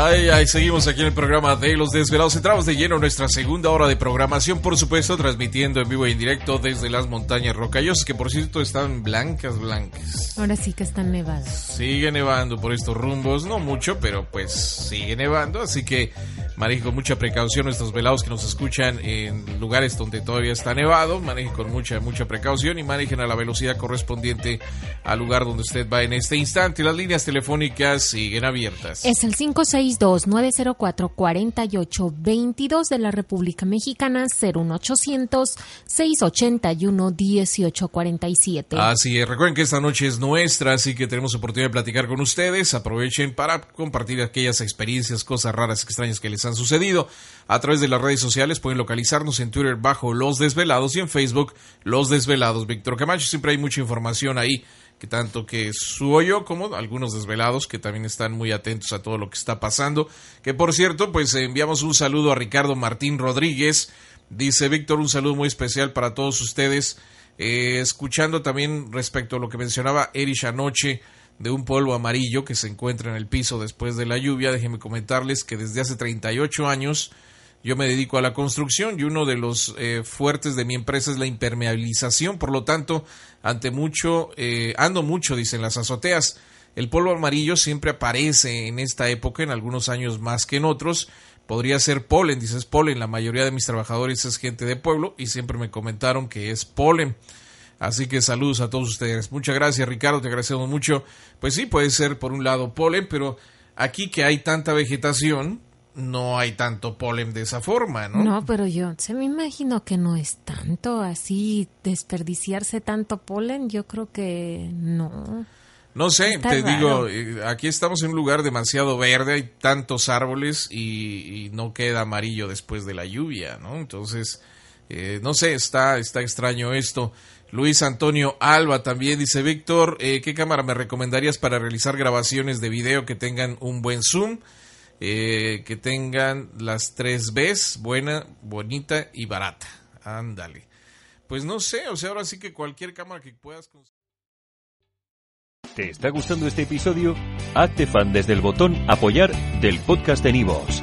Ay, ay, seguimos aquí en el programa de Los Desvelados. Entramos de lleno en nuestra segunda hora de programación, por supuesto, transmitiendo en vivo y en directo desde las montañas rocallosas, que por cierto están blancas, blancas. Ahora sí que están nevadas. Sigue nevando por estos rumbos, no mucho, pero pues sigue nevando, así que maneje con mucha precaución nuestros velados que nos escuchan en lugares donde todavía está nevado, maneje con mucha, mucha precaución y manejen a la velocidad correspondiente al lugar donde usted va en este instante. Las líneas telefónicas siguen abiertas. Es el 562-904-4822 de la República Mexicana, 01800-681-1847. Así es, recuerden que esta noche es nuestra, así que tenemos oportunidad de platicar con ustedes. Aprovechen para compartir aquellas experiencias, cosas raras, extrañas que les han sucedido. A través de las redes sociales pueden localizarnos en Twitter bajo Los Desvelados y en Facebook Los Desvelados. Víctor Camacho, siempre hay mucha información ahí que tanto que subo yo como algunos desvelados que también están muy atentos a todo lo que está pasando. Que por cierto, pues enviamos un saludo a Ricardo Martín Rodríguez. Dice Víctor, un saludo muy especial para todos ustedes. Eh, escuchando también respecto a lo que mencionaba Erich anoche de un polvo amarillo que se encuentra en el piso después de la lluvia, déjenme comentarles que desde hace 38 años yo me dedico a la construcción y uno de los eh, fuertes de mi empresa es la impermeabilización, por lo tanto, ante mucho, eh, ando mucho, dicen las azoteas. El polvo amarillo siempre aparece en esta época, en algunos años más que en otros. Podría ser polen, dices polen. La mayoría de mis trabajadores es gente de pueblo y siempre me comentaron que es polen. Así que saludos a todos ustedes. Muchas gracias, Ricardo, te agradecemos mucho. Pues sí, puede ser por un lado polen, pero aquí que hay tanta vegetación, no hay tanto polen de esa forma, ¿no? No, pero yo se me imagino que no es tanto así desperdiciarse tanto polen, yo creo que no. No sé, Está te raro. digo, eh, aquí estamos en un lugar demasiado verde, hay tantos árboles y, y no queda amarillo después de la lluvia, ¿no? Entonces, eh, no sé, está, está extraño esto. Luis Antonio Alba también dice, Víctor, eh, ¿qué cámara me recomendarías para realizar grabaciones de video que tengan un buen zoom? eh, que tengan las tres Bs, buena, bonita y barata. Ándale. Pues no sé, o sea, ahora sí que cualquier cámara que puedas conseguir. ¿Te está gustando este episodio? Hazte fan desde el botón Apoyar del podcast de Nivos.